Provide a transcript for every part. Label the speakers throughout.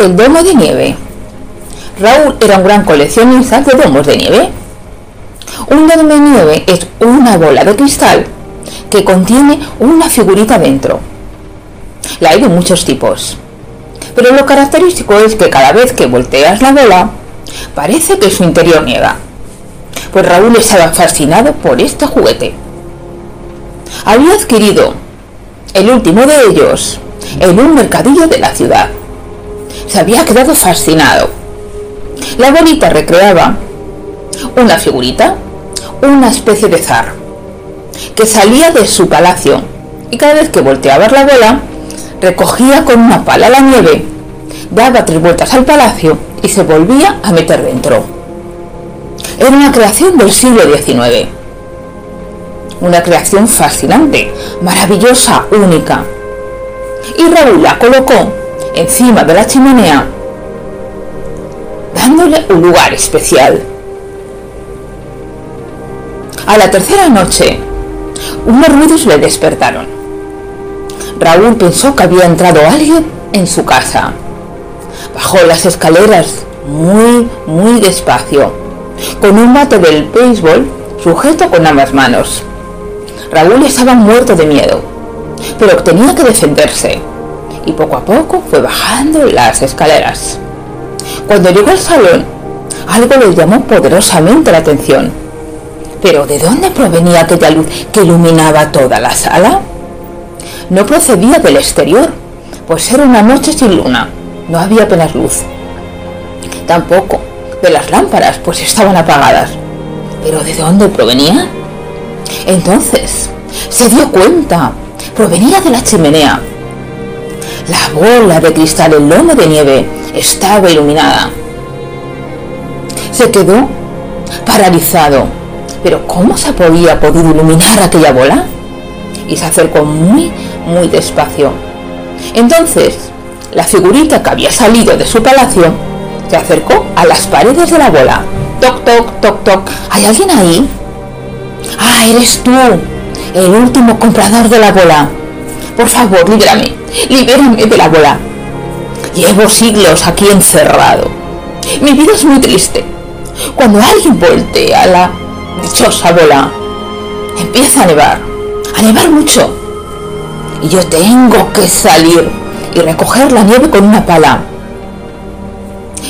Speaker 1: El domo de nieve. Raúl era un gran coleccionista de domos de nieve. Un domo de nieve es una bola de cristal que contiene una figurita dentro. La hay de muchos tipos. Pero lo característico es que cada vez que volteas la bola, parece que su interior niega. Pues Raúl estaba fascinado por este juguete. Había adquirido el último de ellos en un mercadillo de la ciudad se había quedado fascinado. La bolita recreaba una figurita, una especie de zar, que salía de su palacio y cada vez que volteaba la bola, recogía con una pala la nieve, daba tres vueltas al palacio y se volvía a meter dentro. Era una creación del siglo XIX. Una creación fascinante, maravillosa, única. Y Raúl la colocó encima de la chimenea, dándole un lugar especial. A la tercera noche, unos ruidos le despertaron. Raúl pensó que había entrado alguien en su casa. Bajó las escaleras muy, muy despacio, con un bate del béisbol sujeto con ambas manos. Raúl estaba muerto de miedo, pero tenía que defenderse y poco a poco fue bajando las escaleras. Cuando llegó al salón, algo le llamó poderosamente la atención. Pero ¿de dónde provenía aquella luz que iluminaba toda la sala? No procedía del exterior, pues era una noche sin luna, no había apenas luz. Tampoco de las lámparas, pues estaban apagadas. ¿Pero de dónde provenía? Entonces se dio cuenta, provenía de la chimenea, la bola de cristal, el lomo de nieve, estaba iluminada. Se quedó paralizado. Pero ¿cómo se podía podido iluminar aquella bola? Y se acercó muy, muy despacio. Entonces, la figurita que había salido de su palacio se acercó a las paredes de la bola. Toc, toc, toc, toc. ¿Hay alguien ahí? Ah, eres tú, el último comprador de la bola. Por favor, líbrame, líbrame de la bola. Llevo siglos aquí encerrado. Mi vida es muy triste. Cuando alguien voltea la dichosa bola, empieza a nevar, a nevar mucho. Y yo tengo que salir y recoger la nieve con una pala.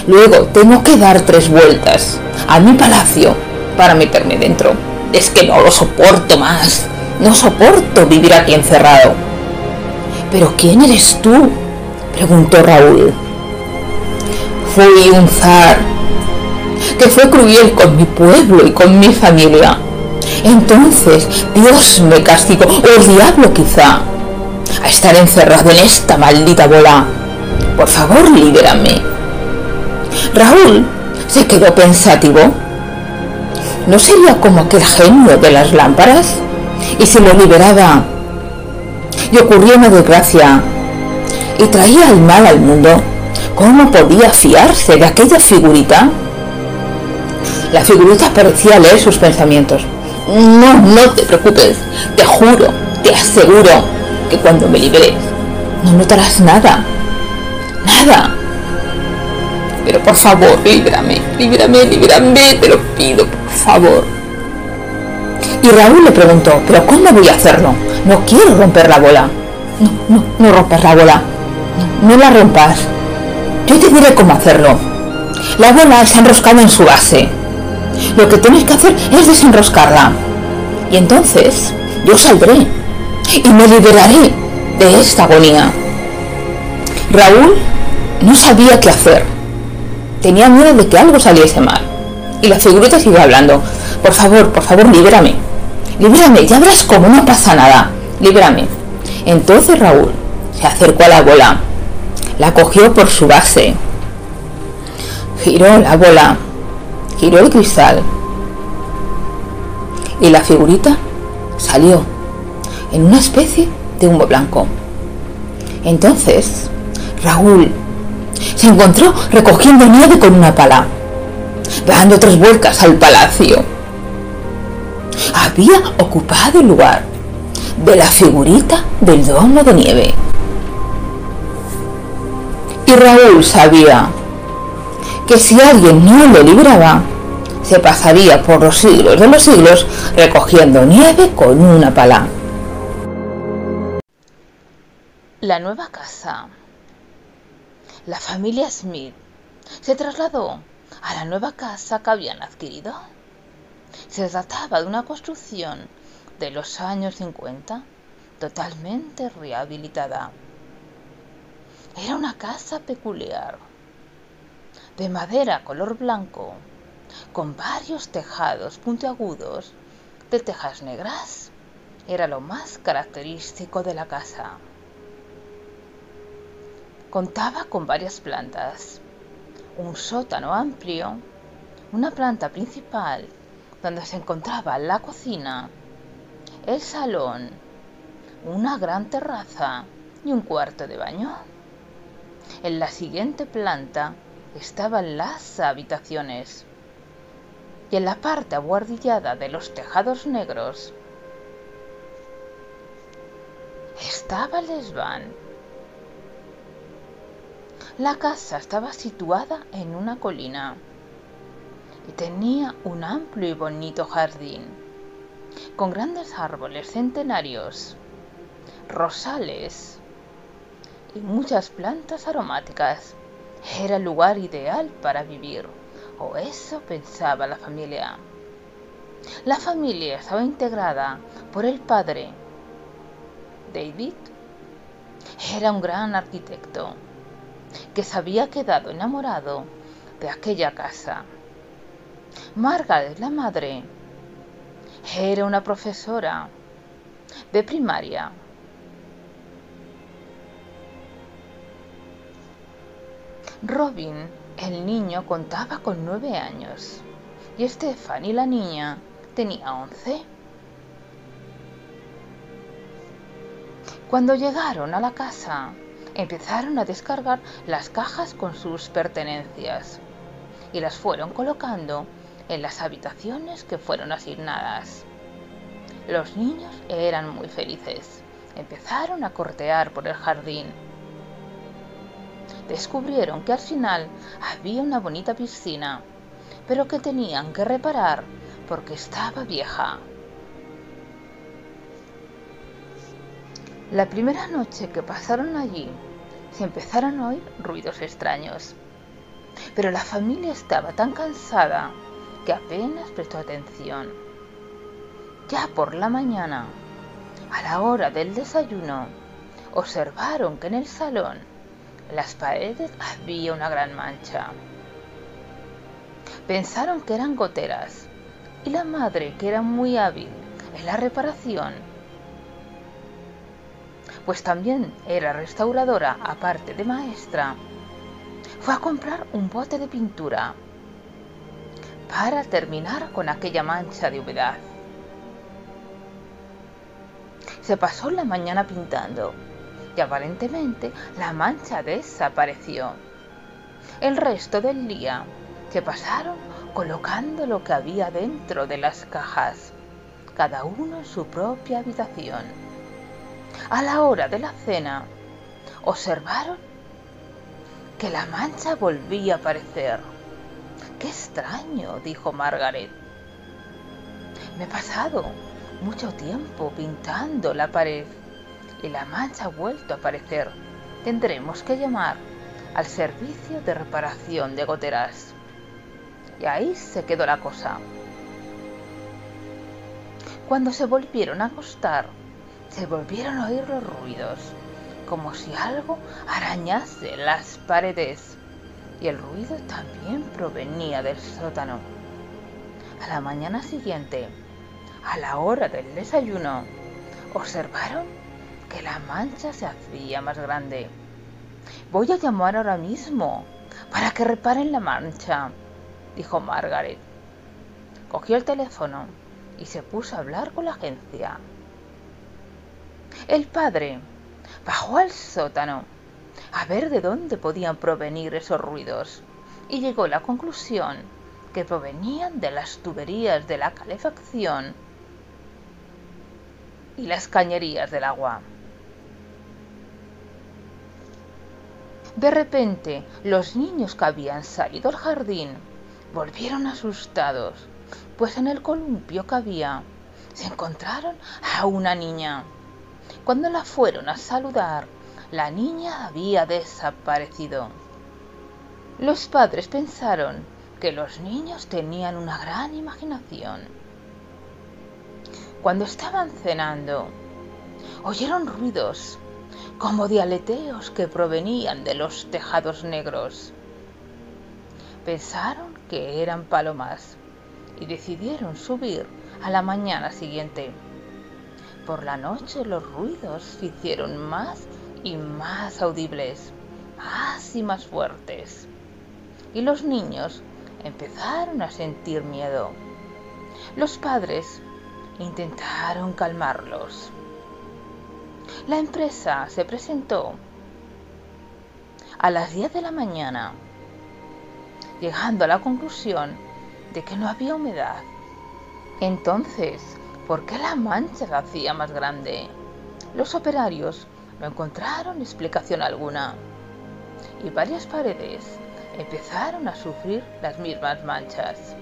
Speaker 1: Luego tengo que dar tres vueltas a mi palacio para meterme dentro. Es que no lo soporto más. No soporto vivir aquí encerrado. ¿Pero quién eres tú? preguntó Raúl. Fui un zar que fue cruel con mi pueblo y con mi familia. Entonces Dios me castigó, o el diablo quizá, a estar encerrado en esta maldita bola. Por favor, libérame. Raúl se quedó pensativo. ¿No sería como aquel genio de las lámparas? Y se lo liberaba y ocurrió una desgracia y traía el mal al mundo, ¿cómo podía fiarse de aquella figurita? La figurita parecía leer sus pensamientos. No, no te preocupes, te juro, te aseguro que cuando me liberes no notarás nada, nada. Pero por favor, líbrame, líbrame, líbrame, te lo pido, por favor. Y Raúl le preguntó, ¿pero cómo voy a hacerlo? No quiero romper la bola. No, no, no rompas la bola. No, la rompas. Yo te diré cómo hacerlo. La bola se ha enroscado en su base. Lo que tienes que hacer es desenroscarla. Y entonces yo saldré y me liberaré de esta agonía. Raúl no sabía qué hacer. Tenía miedo de que algo saliese mal. Y la figurita siguió hablando. Por favor, por favor, libérame. Líbrame, ya verás cómo no pasa nada. Líbrame. Entonces Raúl se acercó a la bola, la cogió por su base, giró la bola, giró el cristal y la figurita salió en una especie de humo blanco. Entonces Raúl se encontró recogiendo nieve con una pala, dando tres vueltas al palacio había ocupado el lugar de la figurita del domo de nieve. Y Raúl sabía que si alguien no lo libraba, se pasaría por los siglos de los siglos recogiendo nieve con una pala. La nueva casa. La familia Smith se trasladó a la nueva casa que habían adquirido. Se trataba de una construcción de los años 50 totalmente rehabilitada. Era una casa peculiar, de madera color blanco, con varios tejados puntiagudos de tejas negras. Era lo más característico de la casa. Contaba con varias plantas, un sótano amplio, una planta principal donde se encontraba la cocina, el salón, una gran terraza y un cuarto de baño. En la siguiente planta estaban las habitaciones y en la parte abuhardillada de los tejados negros estaba el desván. La casa estaba situada en una colina y tenía un amplio y bonito jardín con grandes árboles centenarios, rosales y muchas plantas aromáticas. Era el lugar ideal para vivir, o eso pensaba la familia. La familia estaba integrada por el padre, David. Era un gran arquitecto que se había quedado enamorado de aquella casa. Margaret, la madre, era una profesora de primaria. Robin, el niño, contaba con nueve años. Y Stephanie, la niña, tenía once. Cuando llegaron a la casa, empezaron a descargar las cajas con sus pertenencias y las fueron colocando en las habitaciones que fueron asignadas. Los niños eran muy felices. Empezaron a cortear por el jardín descubrieron que al final había una bonita piscina, pero que tenían que reparar porque estaba vieja. La primera noche que pasaron allí, se empezaron a oír ruidos extraños. Pero la familia estaba tan cansada apenas prestó atención. Ya por la mañana, a la hora del desayuno, observaron que en el salón en las paredes había una gran mancha. Pensaron que eran goteras y la madre, que era muy hábil en la reparación, pues también era restauradora aparte de maestra, fue a comprar un bote de pintura para terminar con aquella mancha de humedad. Se pasó la mañana pintando y aparentemente la mancha desapareció. El resto del día se pasaron colocando lo que había dentro de las cajas, cada uno en su propia habitación. A la hora de la cena, observaron que la mancha volvía a aparecer. ¡Qué extraño! dijo Margaret. Me he pasado mucho tiempo pintando la pared y la mancha ha vuelto a aparecer. Tendremos que llamar al servicio de reparación de goteras. Y ahí se quedó la cosa. Cuando se volvieron a acostar, se volvieron a oír los ruidos, como si algo arañase las paredes. Y el ruido también provenía del sótano. A la mañana siguiente, a la hora del desayuno, observaron que la mancha se hacía más grande. Voy a llamar ahora mismo para que reparen la mancha, dijo Margaret. Cogió el teléfono y se puso a hablar con la agencia. El padre bajó al sótano a ver de dónde podían provenir esos ruidos y llegó a la conclusión que provenían de las tuberías de la calefacción y las cañerías del agua. De repente, los niños que habían salido al jardín volvieron asustados, pues en el columpio que había se encontraron a una niña. Cuando la fueron a saludar, la niña había desaparecido. Los padres pensaron que los niños tenían una gran imaginación. Cuando estaban cenando, oyeron ruidos como de aleteos que provenían de los tejados negros. Pensaron que eran palomas y decidieron subir a la mañana siguiente. Por la noche los ruidos se hicieron más y más audibles, más y más fuertes. Y los niños empezaron a sentir miedo. Los padres intentaron calmarlos. La empresa se presentó a las 10 de la mañana, llegando a la conclusión de que no había humedad. Entonces, ¿por qué la mancha se hacía más grande? Los operarios no encontraron explicación alguna y varias paredes empezaron a sufrir las mismas manchas.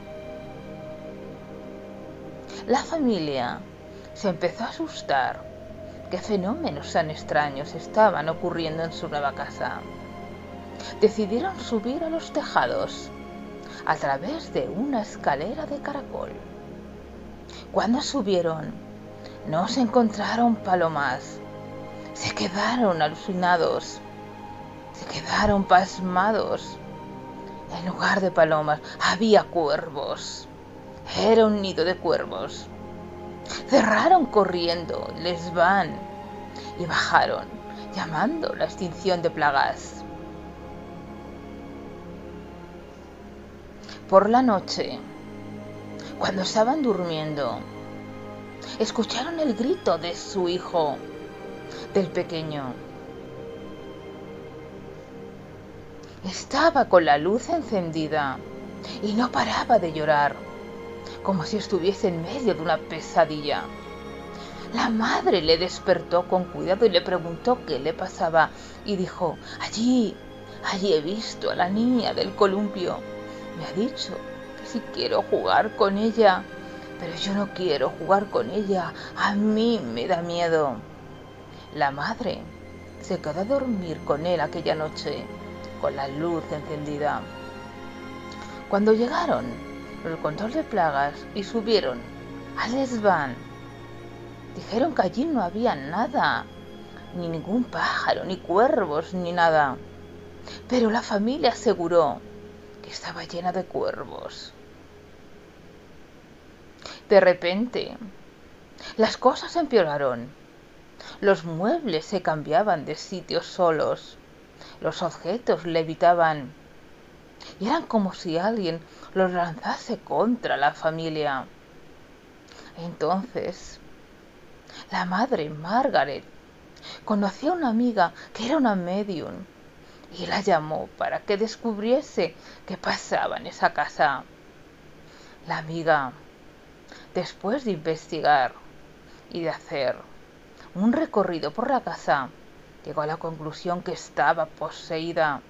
Speaker 1: La familia se empezó a asustar. ¿Qué fenómenos tan extraños estaban ocurriendo en su nueva casa? Decidieron subir a los tejados a través de una escalera de caracol. Cuando subieron, no se encontraron palomas. Se quedaron alucinados. Se quedaron pasmados. En lugar de palomas, había cuervos. Era un nido de cuervos. Cerraron corriendo, les van y bajaron, llamando la extinción de plagas. Por la noche, cuando estaban durmiendo, escucharon el grito de su hijo, del pequeño. Estaba con la luz encendida y no paraba de llorar, como si estuviese en medio de una pesadilla. La madre le despertó con cuidado y le preguntó qué le pasaba y dijo, allí, allí he visto a la niña del columpio. Me ha dicho que si quiero jugar con ella, pero yo no quiero jugar con ella, a mí me da miedo. La madre se quedó a dormir con él aquella noche, con la luz encendida. Cuando llegaron el control de plagas y subieron al desván, dijeron que allí no había nada, ni ningún pájaro, ni cuervos, ni nada. Pero la familia aseguró estaba llena de cuervos. De repente, las cosas empeoraron. Los muebles se cambiaban de sitio solos. Los objetos levitaban. Y eran como si alguien los lanzase contra la familia. Entonces, la madre Margaret conoció a una amiga que era una medium y la llamó para que descubriese qué pasaba en esa casa. La amiga, después de investigar y de hacer un recorrido por la casa, llegó a la conclusión que estaba poseída,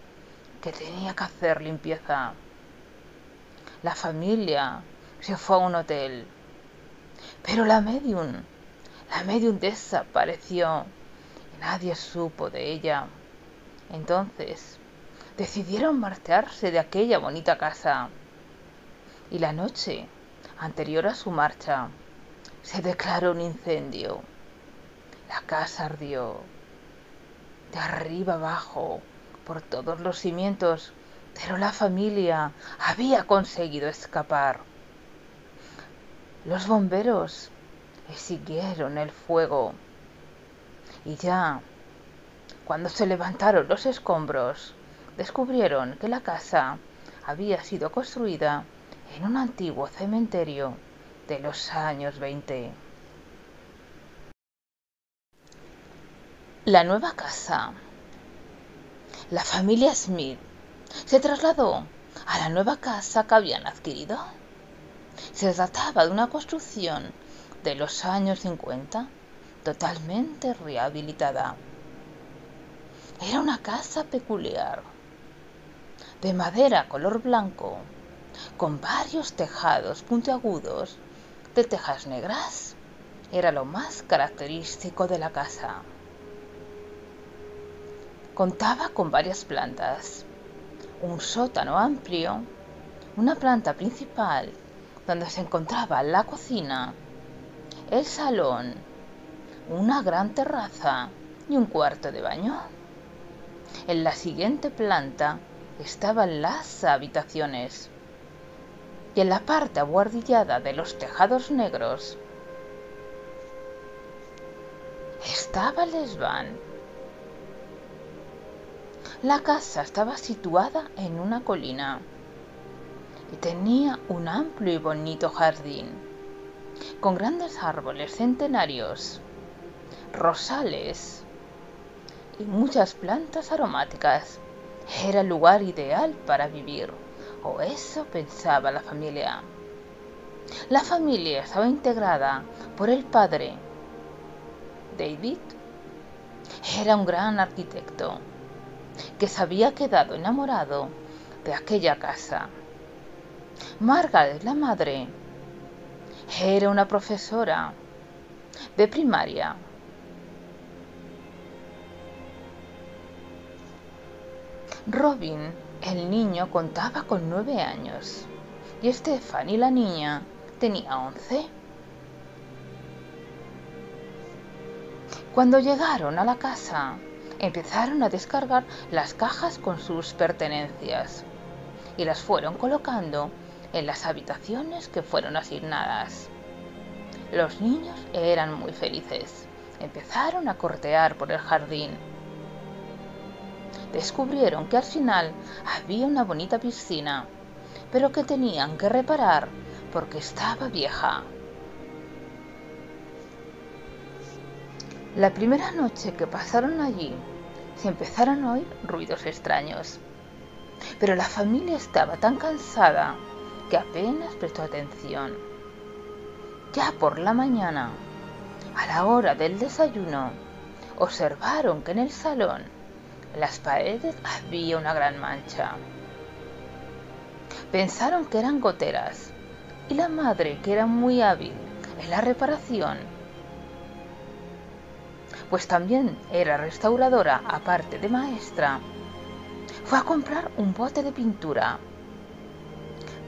Speaker 1: que tenía que hacer limpieza. La familia se fue a un hotel, pero la medium, la medium desapareció y nadie supo de ella. Entonces decidieron marcharse de aquella bonita casa. Y la noche anterior a su marcha se declaró un incendio. La casa ardió de arriba abajo por todos los cimientos, pero la familia había conseguido escapar. Los bomberos siguieron el fuego y ya cuando se levantaron los escombros, descubrieron que la casa había sido construida en un antiguo cementerio de los años 20. La nueva casa. La familia Smith se trasladó a la nueva casa que habían adquirido. Se trataba de una construcción de los años 50 totalmente rehabilitada Era una casa peculiar, de madera color blanco, con varios tejados puntiagudos de tejas negras. Era lo más característico de la casa. Contaba con varias plantas, un sótano amplio, una planta principal donde se encontraba la cocina, el salón, una gran terraza y un cuarto de baño. En la siguiente planta estaban las habitaciones y en la parte abuhardillada de los tejados negros estaba el desván. La casa estaba situada en una colina y tenía un amplio y bonito jardín con grandes árboles centenarios, rosales y muchas plantas aromáticas. Era el lugar ideal para vivir, o eso pensaba la familia. La familia estaba integrada por el padre, David. Era un gran arquitecto que se había quedado enamorado de aquella casa. Margaret, la madre, era una profesora de primaria. Robin, el niño, contaba con nueve años y Stephanie, la niña, tenía once. Cuando llegaron a la casa, empezaron a descargar las cajas con sus pertenencias y las fueron colocando en las habitaciones que fueron asignadas. Los niños eran muy felices. Empezaron a cortear por el jardín. Descubrieron que al final había una bonita piscina, pero que tenían que reparar porque estaba vieja. La primera noche que pasaron allí, se empezaron a oír ruidos extraños. Pero la familia estaba tan cansada que apenas prestó atención. Ya por la mañana, a la hora del desayuno, observaron que en el salón, las paredes, había una gran mancha. Pensaron que eran goteras y la madre, que era muy hábil en la reparación, pues también era restauradora aparte de maestra, fue a comprar un bote de pintura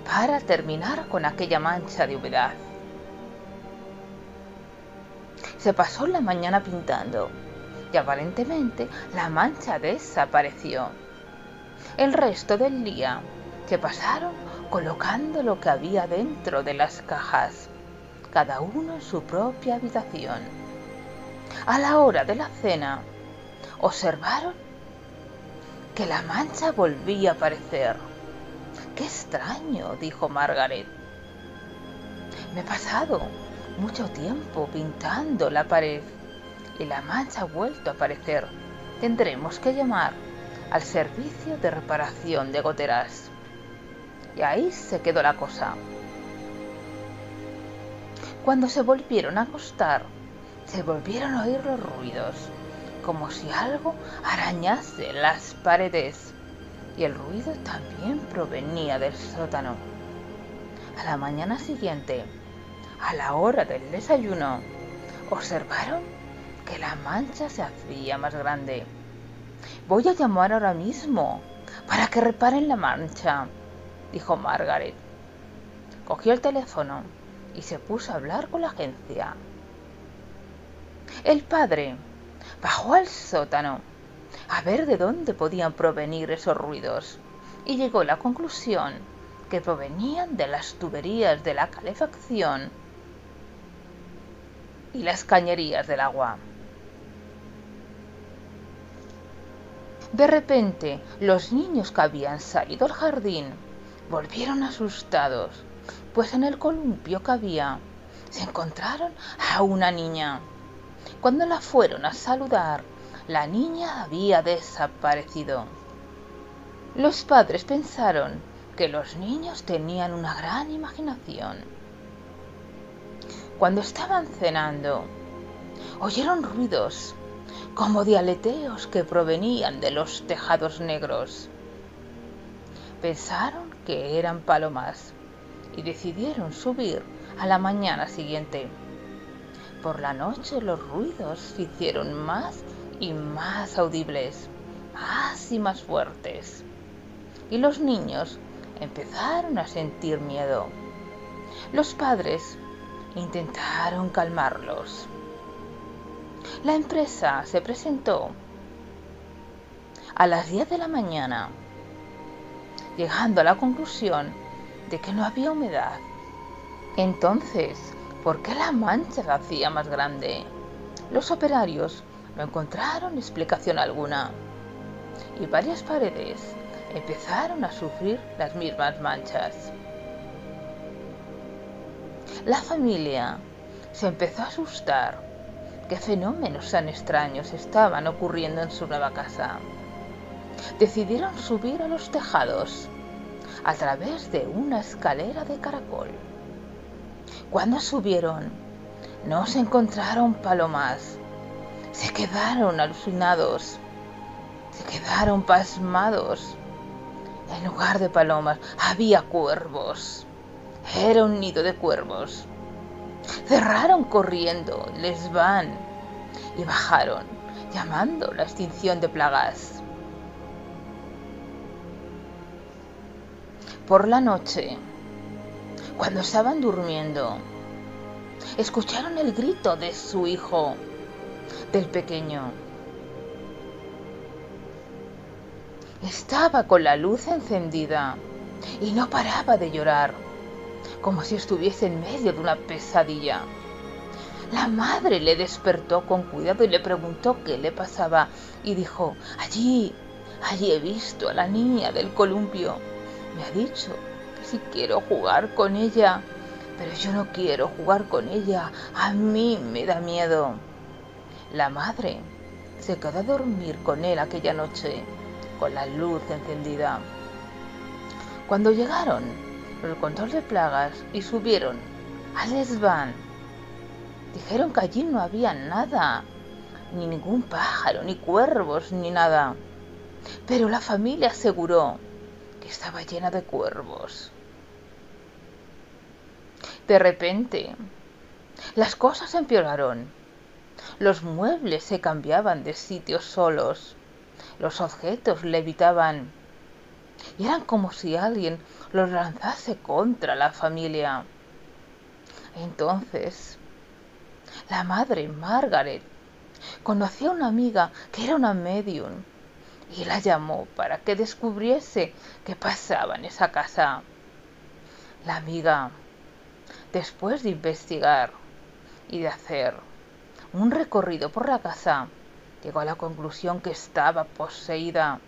Speaker 1: para terminar con aquella mancha de humedad. Se pasó la mañana pintando y aparentemente la mancha desapareció. El resto del día se pasaron colocando lo que había dentro de las cajas, cada uno en su propia habitación a la hora de la cena, observaron que la mancha volvía a aparecer. ¡Qué extraño! dijo Margaret. Me he pasado mucho tiempo pintando la pared y la mancha ha vuelto a aparecer. Tendremos que llamar al servicio de reparación de goteras. Y ahí se quedó la cosa. Cuando se volvieron a acostar, se volvieron a oír los ruidos, como si algo arañase las paredes, y el ruido también provenía del sótano. A la mañana siguiente, a la hora del desayuno, observaron que la mancha se hacía más grande. Voy a llamar ahora mismo para que reparen la mancha, dijo Margaret. Cogió el teléfono y se puso a hablar con la agencia. El padre bajó al sótano a ver de dónde podían provenir esos ruidos y llegó a la conclusión que provenían de las tuberías de la calefacción y las cañerías del agua. De repente, los niños que habían salido al jardín volvieron asustados, pues en el columpio que había se encontraron a una niña cuando la fueron a saludar, la niña había desaparecido. Los padres pensaron que los niños tenían una gran imaginación. Cuando estaban cenando, oyeron ruidos como dialeteos que provenían de los tejados negros. Pensaron que eran palomas y decidieron subir a la mañana siguiente. Por la noche los ruidos se hicieron más y más audibles, más y más fuertes. Y los niños empezaron a sentir miedo. Los padres intentaron calmarlos. La empresa se presentó a las 10 de la mañana, llegando a la conclusión de que no había humedad. Entonces, ¿por qué la mancha se hacía más grande? Los operarios no encontraron explicación alguna y varias paredes empezaron a sufrir las mismas manchas. La familia se empezó a asustar. ¿Qué fenómenos tan extraños estaban ocurriendo en su nueva casa? Decidieron subir a los tejados a través de una escalera de caracol. Cuando subieron, no se encontraron palomas. Se quedaron alucinados. Se quedaron pasmados. En lugar de palomas había cuervos. Era un nido de cuervos. Cerraron corriendo, les van y bajaron, llamando la extinción de plagas. Por la noche, cuando estaban durmiendo, escucharon el grito de su hijo, del pequeño. Estaba con la luz encendida y no paraba de llorar como si estuviese en medio de una pesadilla. La madre le despertó con cuidado y le preguntó qué le pasaba y dijo, allí, allí he visto a la niña del columpio. Me ha dicho si quiero jugar con ella, pero yo no quiero jugar con ella, a mí me da miedo. La madre se quedó a dormir con él aquella noche, con la luz encendida. Cuando llegaron el control de plagas y subieron a Lesban. Dijeron que allí no había nada, ni ningún pájaro, ni cuervos, ni nada. Pero la familia aseguró que estaba llena de cuervos. De repente, las cosas empeoraron. Los muebles se cambiaban de sitios solos. Los objetos levitaban. Y eran como si alguien los lanzase contra la familia. Entonces, la madre Margaret conoció a una amiga que era una medium y la llamó para que descubriese qué pasaba en esa casa. La amiga, después de investigar y de hacer un recorrido por la casa, llegó a la conclusión que estaba poseída,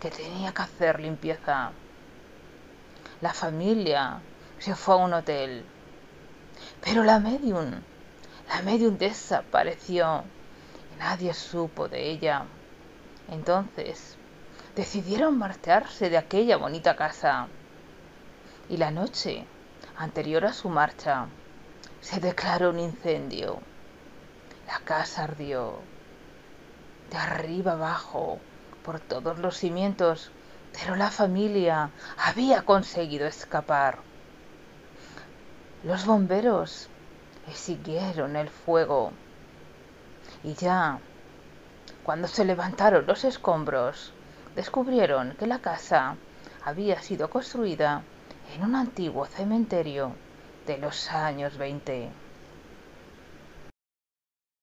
Speaker 1: que tenía que hacer limpieza la familia se fue a un hotel. Pero la medium, la medium desapareció y nadie supo de ella. Entonces decidieron marcharse de aquella bonita casa. Y la noche anterior a su marcha se declaró un incendio. La casa ardió de arriba abajo por todos los cimientos pero la familia había conseguido escapar. Los bomberos siguieron el fuego y ya, cuando se levantaron los escombros, descubrieron que la casa había sido construida en un antiguo cementerio de los años 20.